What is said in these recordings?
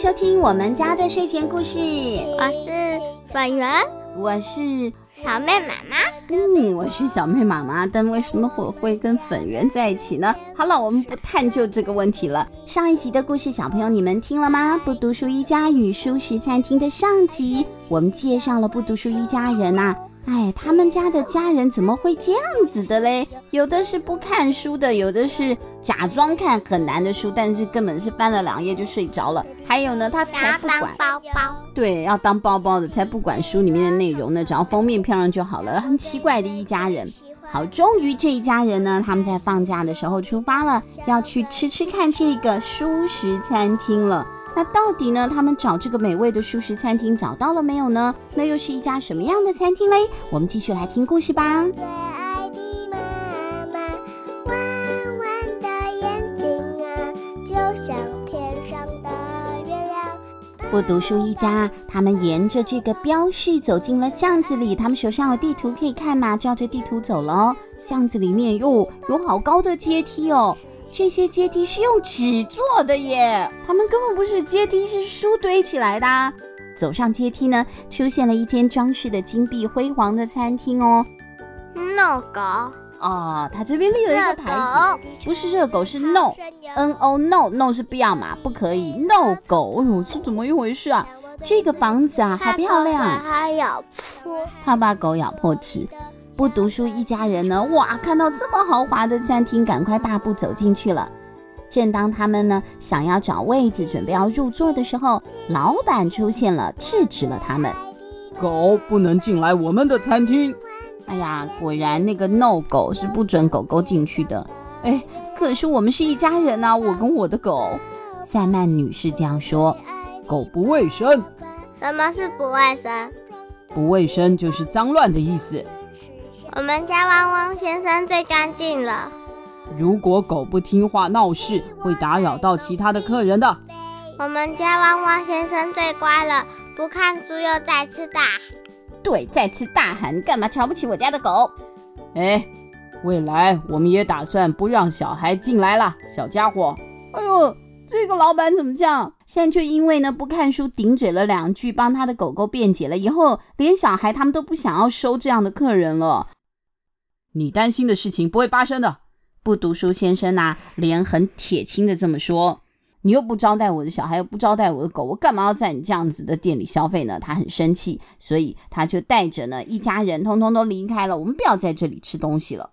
收听我们家的睡前故事。我是粉圆，我是小妹妈妈。嗯，我是小妹妈妈。但为什么我会跟粉圆在一起呢？好了，我们不探究这个问题了。上一集的故事，小朋友你们听了吗？不读书一家与舒适餐厅的上集，我们介绍了不读书一家人呐、啊。哎，他们家的家人怎么会这样子的嘞？有的是不看书的，有的是假装看很难的书，但是根本是翻了两页就睡着了。还有呢，他才不管包包，对，要当包包的，才不管书里面的内容呢，只要封面漂亮就好了。很奇怪的一家人。好，终于这一家人呢，他们在放假的时候出发了，要去吃吃看这个蔬食餐厅了。那到底呢？他们找这个美味的素食餐厅找到了没有呢？那又是一家什么样的餐厅嘞？我们继续来听故事吧。最爱的妈妈，弯弯的眼睛啊，就像天上的月亮。不读书一家，他们沿着这个标示走进了巷子里。他们手上有地图可以看嘛？照着地图走了。巷子里面哟，有好高的阶梯哦。这些阶梯是用纸做的耶，他们根本不是阶梯，是书堆起来的。走上阶梯呢，出现了一间装饰的金碧辉煌的餐厅哦。No 狗哦，他这边立了一个牌子，不是热狗，是 No，N O No No 是不要嘛，不可以 No 狗。哎呦，是怎么一回事啊？这个房子啊，好漂亮，他咬破，他把狗咬破齿。不读书一家人呢，哇，看到这么豪华的餐厅，赶快大步走进去了。正当他们呢想要找位子，准备要入座的时候，老板出现了，制止了他们。狗不能进来我们的餐厅。哎呀，果然那个 no 狗是不准狗狗进去的。哎，可是我们是一家人啊，我跟我的狗。塞曼女士这样说。狗不卫生。什么是不卫生？不卫生就是脏乱的意思。我们家汪汪先生最干净了。如果狗不听话闹事，会打扰到其他的客人的。我们家汪汪先生最乖了，不看书又再次大喊。对，再次大喊，你干嘛瞧不起我家的狗？哎，未来我们也打算不让小孩进来了，小家伙。哎呦，这个老板怎么这样？现在却因为呢不看书，顶嘴了两句，帮他的狗狗辩解了，以后连小孩他们都不想要收这样的客人了。你担心的事情不会发生的。不读书先生呐、啊，脸很铁青的这么说。你又不招待我的小孩，又不招待我的狗，我干嘛要在你这样子的店里消费呢？他很生气，所以他就带着呢一家人通通都离开了。我们不要在这里吃东西了。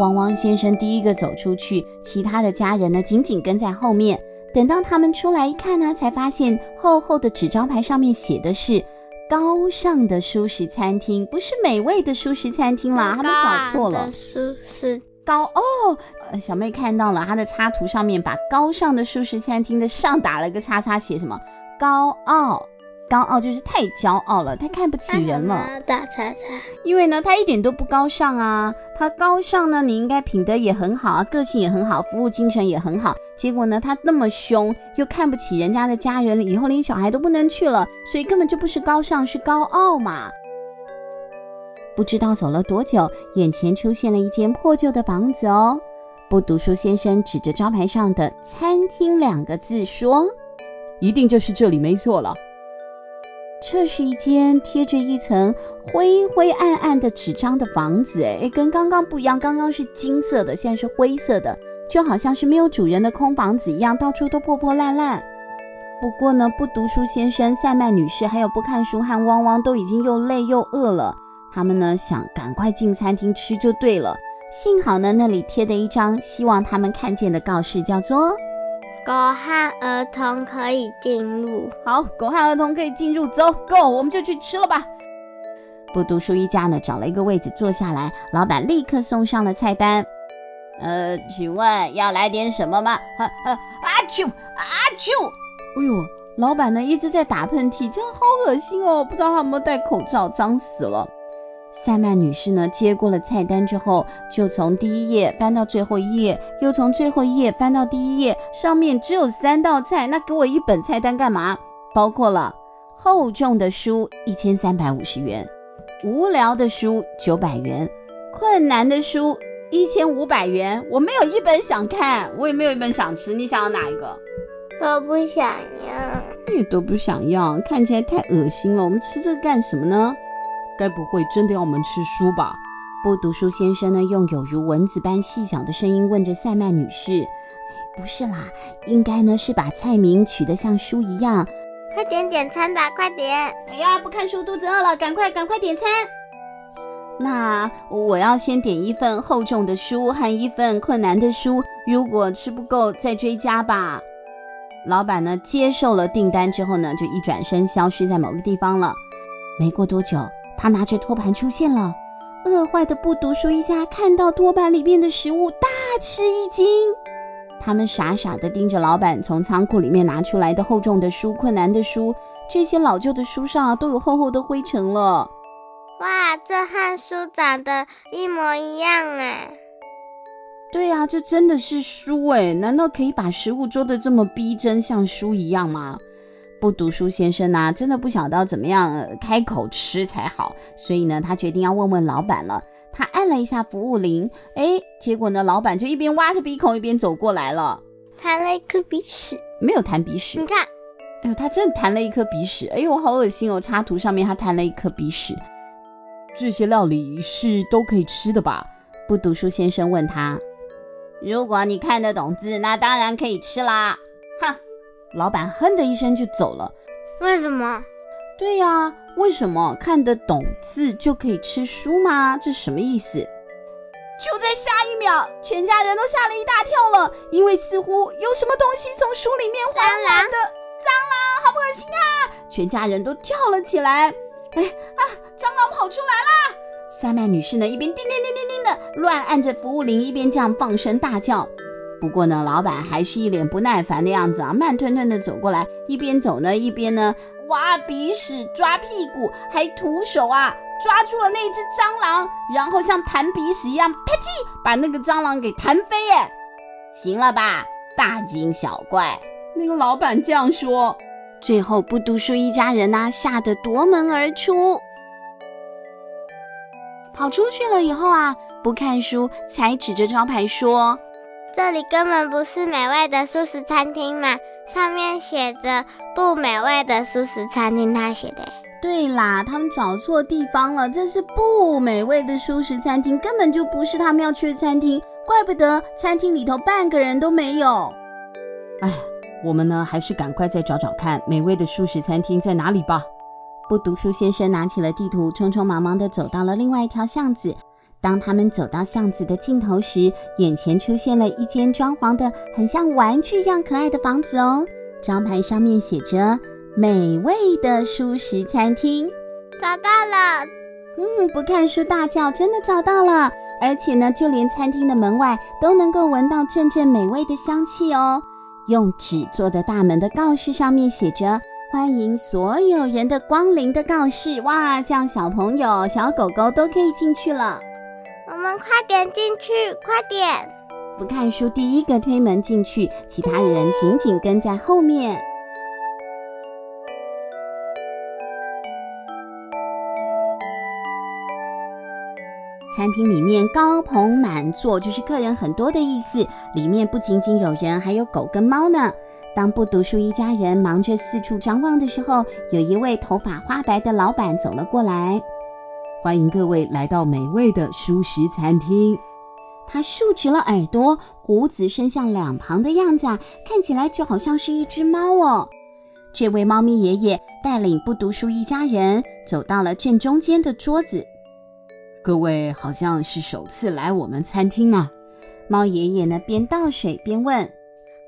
汪汪先生第一个走出去，其他的家人呢紧紧跟在后面。等到他们出来一看呢，才发现厚厚的纸招牌上面写的是“高尚的舒适餐厅”，不是美味的舒适餐厅啦，他们找错了。舒适高哦，小妹看到了，她的插图上面把“高尚的舒适餐厅”的上打了个叉叉，写什么“高傲”。高傲就是太骄傲了，太看不起人了。打叉叉，因为呢，他一点都不高尚啊。他高尚呢，你应该品德也很好啊，个性也很好，服务精神也很好。结果呢，他那么凶，又看不起人家的家人，以后连小孩都不能去了，所以根本就不是高尚，是高傲嘛。不知道走了多久，眼前出现了一间破旧的房子哦。不读书先生指着招牌上的“餐厅”两个字说：“一定就是这里，没错了。”这是一间贴着一层灰灰暗暗的纸张的房子，哎，跟刚刚不一样，刚刚是金色的，现在是灰色的，就好像是没有主人的空房子一样，到处都破破烂烂。不过呢，不读书先生、塞曼女士还有不看书和汪汪都已经又累又饿了，他们呢想赶快进餐厅吃就对了。幸好呢，那里贴的一张希望他们看见的告示叫做。狗和儿童可以进入。好，狗和儿童可以进入，走，Go，我们就去吃了吧。不读书一家呢，找了一个位置坐下来，老板立刻送上了菜单。呃，请问要来点什么吗？啊啊啊啾啊啾！哎呦，老板呢一直在打喷嚏，这样好恶心哦，不知道他有没有戴口罩，脏死了。塞曼女士呢，接过了菜单之后，就从第一页翻到最后一页，又从最后一页翻到第一页，上面只有三道菜，那给我一本菜单干嘛？包括了厚重的书一千三百五十元，无聊的书九百元，困难的书一千五百元，我没有一本想看，我也没有一本想吃。你想要哪一个？我不想要。你都不想要，看起来太恶心了。我们吃这个干什么呢？该不会真的要我们吃书吧？不读书先生呢，用有如蚊子般细小的声音问着塞曼女士：“不是啦，应该呢是把菜名取得像书一样。快点点餐吧，快点！哎呀，不看书肚子饿了，赶快赶快点餐。”那我要先点一份厚重的书和一份困难的书，如果吃不够再追加吧。老板呢接受了订单之后呢，就一转身消失在某个地方了。没过多久，他拿着托盘出现了。饿坏的不读书一家看到托盘里面的食物，大吃一惊。他们傻傻地盯着老板从仓库里面拿出来的厚重的书、困难的书，这些老旧的书上都有厚厚的灰尘了。哇，这和书长得一模一样哎！对呀、啊，这真的是书哎！难道可以把食物做的这么逼真，像书一样吗？不读书先生呐、啊，真的不晓得怎么样开口吃才好，所以呢，他决定要问问老板了。他按了一下服务铃，哎，结果呢，老板就一边挖着鼻孔一边走过来了，弹了一颗鼻屎，没有弹鼻屎，你看，哎呦，他真的弹了一颗鼻屎，哎呦，好恶心哦！插图上面他弹了一颗鼻屎。这些料理是都可以吃的吧？不读书先生问他。如果你看得懂字，那当然可以吃啦。哼，老板哼的一声就走了。为什么？对呀，为什么看得懂字就可以吃书吗？这什么意思？就在下一秒，全家人都吓了一大跳了，因为似乎有什么东西从书里面缓缓的蟑螂，好恶心啊！全家人都跳了起来。哎啊！蟑螂跑出来啦！赛曼女士呢，一边叮叮叮叮叮的乱按着服务铃，一边这样放声大叫。不过呢，老板还是一脸不耐烦的样子啊，慢吞吞的走过来，一边走呢，一边呢挖鼻屎、抓屁股，还徒手啊抓住了那只蟑螂，然后像弹鼻屎一样，啪叽把那个蟑螂给弹飞。耶，行了吧，大惊小怪。那个老板这样说。最后，不读书一家人呐，吓得夺门而出。跑出去了以后啊，不看书，才指着招牌说：“这里根本不是美味的素食餐厅嘛，上面写着‘不美味的素食餐厅’，他写的。”对啦，他们找错地方了，这是不美味的素食餐厅，根本就不是他们要去的餐厅，怪不得餐厅里头半个人都没有。哎。我们呢，还是赶快再找找看美味的素食餐厅在哪里吧。不读书先生拿起了地图，匆匆忙忙地走到了另外一条巷子。当他们走到巷子的尽头时，眼前出现了一间装潢的很像玩具一样可爱的房子哦。招牌上面写着“美味的素食餐厅”。找到了！嗯，不看书大叫，真的找到了！而且呢，就连餐厅的门外都能够闻到阵阵美味的香气哦。用纸做的大门的告示上面写着“欢迎所有人的光临”的告示。哇，这样小朋友、小狗狗都可以进去了。我们快点进去，快点！不看书，第一个推门进去，其他人紧紧跟在后面。餐厅里面高朋满座，就是客人很多的意思。里面不仅仅有人，还有狗跟猫呢。当不读书一家人忙着四处张望的时候，有一位头发花白的老板走了过来。欢迎各位来到美味的舒食餐厅。他竖直了耳朵，胡子伸向两旁的样子啊，看起来就好像是一只猫哦。这位猫咪爷爷带领不读书一家人走到了正中间的桌子。各位好像是首次来我们餐厅呢。猫爷爷呢，边倒水边问：“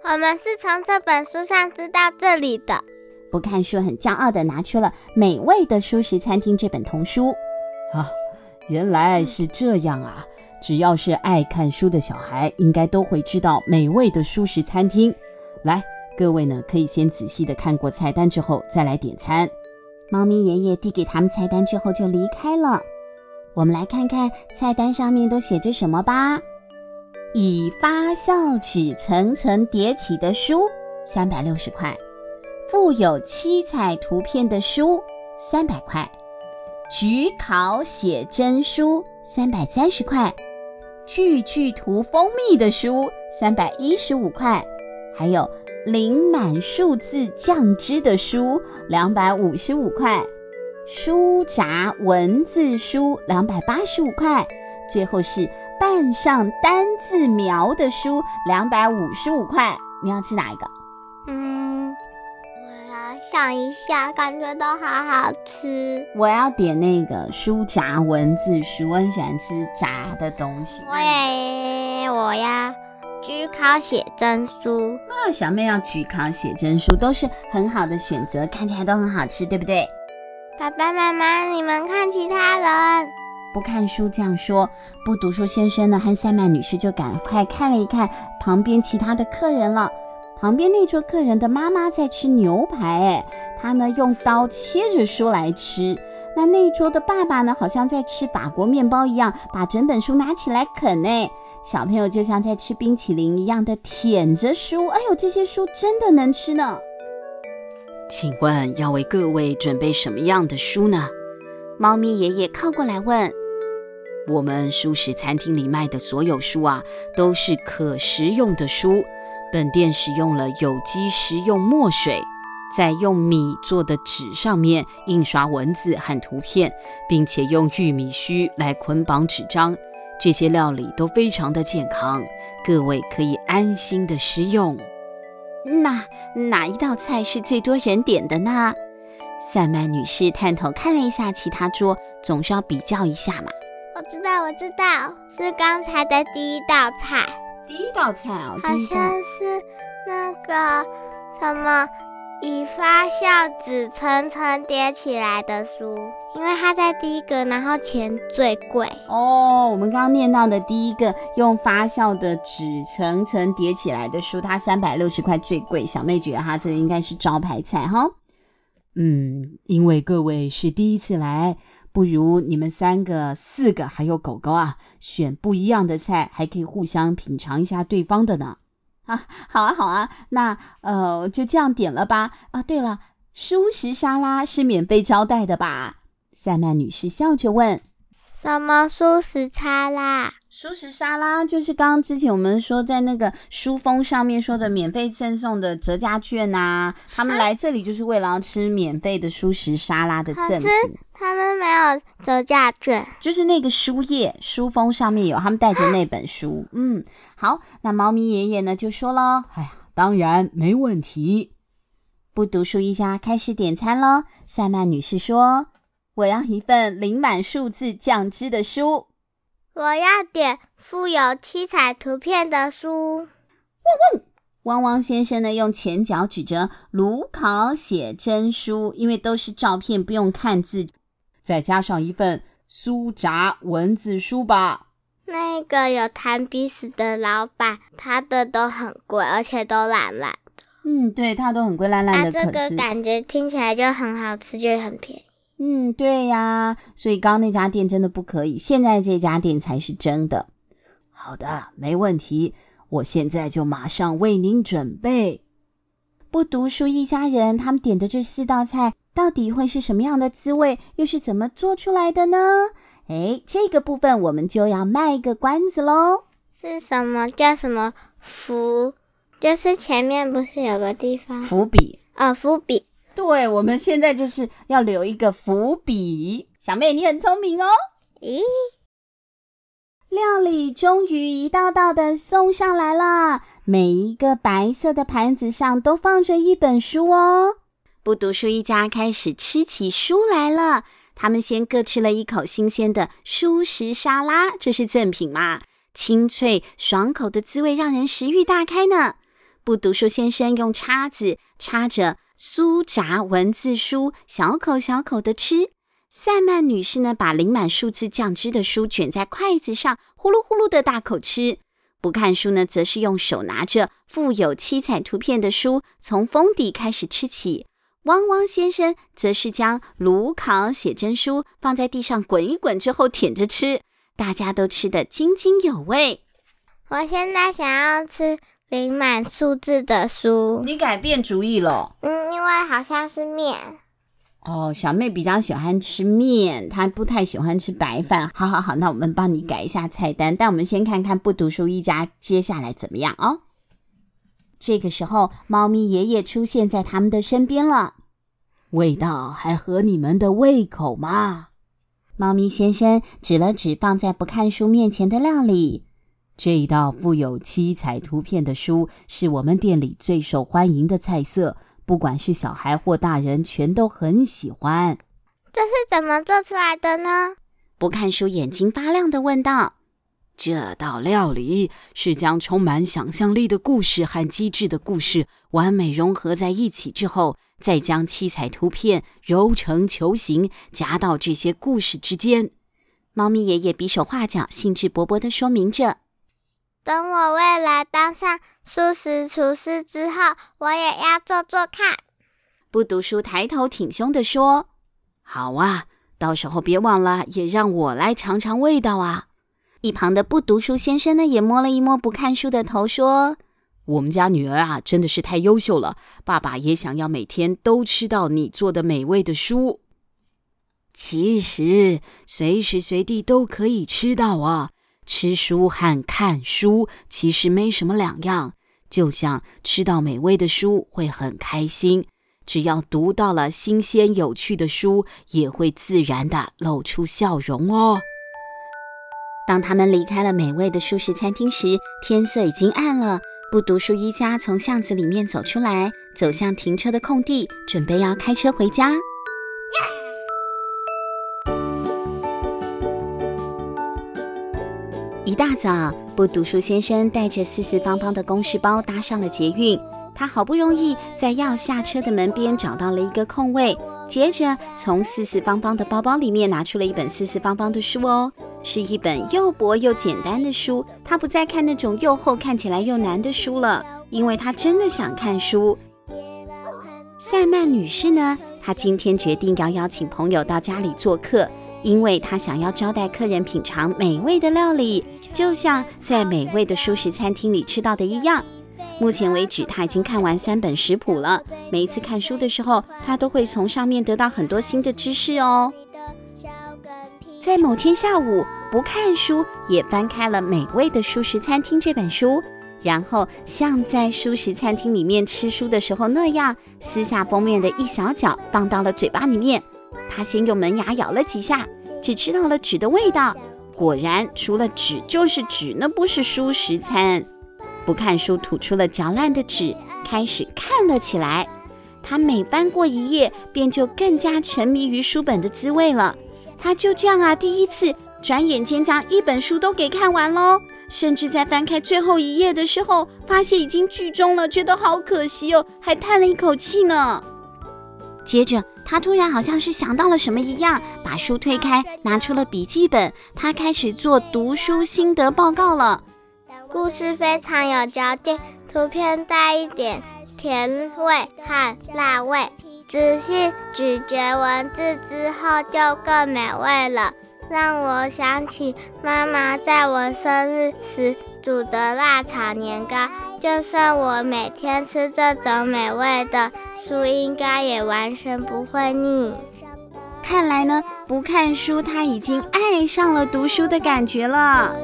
我们是从这本书上知道这里的。”不看书很骄傲的拿出了《美味的舒食餐厅》这本童书。啊，原来是这样啊！只要是爱看书的小孩，应该都会知道《美味的舒食餐厅》。来，各位呢，可以先仔细的看过菜单之后再来点餐。猫咪爷爷递给他们菜单之后就离开了。我们来看看菜单上面都写着什么吧。以发酵纸层层叠起的书，三百六十块；附有七彩图片的书，三百块；焗烤写真书，三百三十块；句句涂蜂蜜的书三百一十五块，还有淋满数字酱汁的书两百五十五块，书札文字书两百八十五块，最后是半上单字描的书两百五十五块。你要吃哪一个？嗯，我要想一下，感觉都好好吃。我要点那个书札文字书，我很喜欢吃炸的东西。我也，我要举考写真书。啊，小妹要举考写真书，都是很好的选择，看起来都很好吃，对不对？爸爸妈妈，你们看其他人不看书这样说，不读书先生呢和赛曼女士就赶快看了一看旁边其他的客人了。旁边那桌客人的妈妈在吃牛排，哎，她呢用刀切着书来吃。那那桌的爸爸呢，好像在吃法国面包一样，把整本书拿起来啃。哎，小朋友就像在吃冰淇淋一样的舔着书。哎呦，这些书真的能吃呢！请问要为各位准备什么样的书呢？猫咪爷爷靠过来问。我们蔬食餐厅里卖的所有书啊，都是可食用的书。本店使用了有机食用墨水，在用米做的纸上面印刷文字和图片，并且用玉米须来捆绑纸张。这些料理都非常的健康，各位可以安心的食用。那哪一道菜是最多人点的呢？赛曼女士探头看了一下其他桌，总是要比较一下嘛。我知道，我知道，是刚才的第一道菜。第一道菜哦，好像是那个什么以发酵纸层层叠起来的书，因为它在第一个，然后钱最贵哦。我们刚刚念到的第一个用发酵的纸层层叠起来的书，它三百六十块最贵。小妹觉得它这应该是招牌菜哈。嗯，因为各位是第一次来。不如你们三个、四个还有狗狗啊，选不一样的菜，还可以互相品尝一下对方的呢。好啊，好啊，那呃就这样点了吧。啊，对了，蔬食沙拉是免费招待的吧？塞曼女士笑着问。什么素食沙拉？素食沙拉就是刚刚之前我们说在那个书封上面说的免费赠送的折价券呐、啊，他们来这里就是为了要吃免费的素食沙拉的赠品。他们没有折价券，就是那个书页书封上面有，他们带着那本书。嗯，好，那猫咪爷爷呢就说了，哎呀，当然没问题。不读书一家开始点餐喽。塞曼女士说：“我要一份淋满数字酱汁的书。”我要点附有七彩图片的书。汪汪！汪汪先生呢，用前脚指着炉烤写真书，因为都是照片，不用看字。再加上一份酥炸文字书吧。那个有弹鼻屎的老板，他的都很贵，而且都烂烂的。嗯，对，他都很贵，烂烂的。这个感觉听起来就很好吃，就很便宜。嗯，对呀，所以刚刚那家店真的不可以，现在这家店才是真的。好的，没问题，我现在就马上为您准备。不读书一家人，他们点的这四道菜到底会是什么样的滋味，又是怎么做出来的呢？哎，这个部分我们就要卖个关子喽。是什么？叫什么？伏？就是前面不是有个地方？伏笔。啊，伏笔。对，我们现在就是要留一个伏笔。小妹，你很聪明哦。咦，料理终于一道道的送上来了，每一个白色的盘子上都放着一本书哦。不读书一家开始吃起书来了。他们先各吃了一口新鲜的蔬食沙拉，这是赠品嘛？清脆爽口的滋味让人食欲大开呢。不读书先生用叉子插着。酥炸文字书，小口小口的吃。塞曼女士呢，把淋满数字酱汁的书卷在筷子上，呼噜呼噜的大口吃。不看书呢，则是用手拿着附有七彩图片的书，从封底开始吃起。汪汪先生则是将炉烤写真书放在地上滚一滚之后舔着吃，大家都吃得津津有味。我现在想要吃。临满数字的书，你改变主意了？嗯，因为好像是面。哦，小妹比较喜欢吃面，她不太喜欢吃白饭。好好好，那我们帮你改一下菜单。但我们先看看不读书一家接下来怎么样哦。这个时候，猫咪爷爷出现在他们的身边了。味道还合你们的胃口吗？猫咪先生指了指放在不看书面前的料理。这一道富有七彩图片的书是我们店里最受欢迎的菜色，不管是小孩或大人，全都很喜欢。这是怎么做出来的呢？不看书眼睛发亮的问道：“这道料理是将充满想象力的故事和机智的故事完美融合在一起之后。”再将七彩图片揉成球形，夹到这些故事之间。猫咪爷爷比手画脚，兴致勃勃地说明着：“等我未来当上素食厨师之后，我也要做做看。”不读书抬头挺胸地说：“好啊，到时候别忘了，也让我来尝尝味道啊！”一旁的不读书先生呢，也摸了一摸不看书的头，说。我们家女儿啊，真的是太优秀了。爸爸也想要每天都吃到你做的美味的书。其实随时随地都可以吃到啊。吃书和看书其实没什么两样，就像吃到美味的书会很开心。只要读到了新鲜有趣的书，也会自然地露出笑容哦。当他们离开了美味的素食餐厅时，天色已经暗了。不读书一家从巷子里面走出来，走向停车的空地，准备要开车回家。一大早，不读书先生带着四四方方的公事包搭上了捷运。他好不容易在要下车的门边找到了一个空位，接着从四四方方的包包里面拿出了一本四四方方的书哦。是一本又薄又简单的书，他不再看那种又厚、看起来又难的书了，因为他真的想看书。塞曼女士呢，她今天决定要邀请朋友到家里做客，因为他想要招待客人品尝美味的料理，就像在美味的舒食餐厅里吃到的一样。目前为止，他已经看完三本食谱了。每一次看书的时候，他都会从上面得到很多新的知识哦。在某天下午，不看书也翻开了《美味的舒食餐厅》这本书，然后像在舒食餐厅里面吃书的时候那样，撕下封面的一小角放到了嘴巴里面。他先用门牙咬了几下，只吃到了纸的味道。果然，除了纸就是纸，那不是书食餐。不看书吐出了嚼烂的纸，开始看了起来。他每翻过一页，便就更加沉迷于书本的滋味了。他就这样啊，第一次转眼间将一本书都给看完喽，甚至在翻开最后一页的时候，发现已经剧终了，觉得好可惜哦，还叹了一口气呢。接着，他突然好像是想到了什么一样，把书推开，拿出了笔记本，他开始做读书心得报告了。故事非常有嚼劲，图片带一点甜味和辣味。仔细咀嚼文字之后，就更美味了，让我想起妈妈在我生日时煮的辣炒年糕。就算我每天吃这种美味的书，应该也完全不会腻。看来呢，不看书，他已经爱上了读书的感觉了。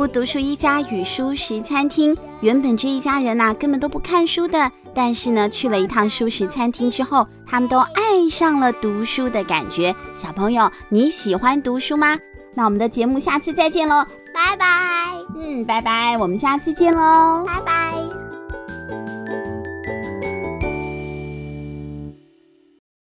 不读书一家与书食餐厅，原本这一家人呐、啊、根本都不看书的，但是呢，去了一趟书食餐厅之后，他们都爱上了读书的感觉。小朋友，你喜欢读书吗？那我们的节目下次再见喽，拜拜。嗯，拜拜，我们下次见喽，拜拜。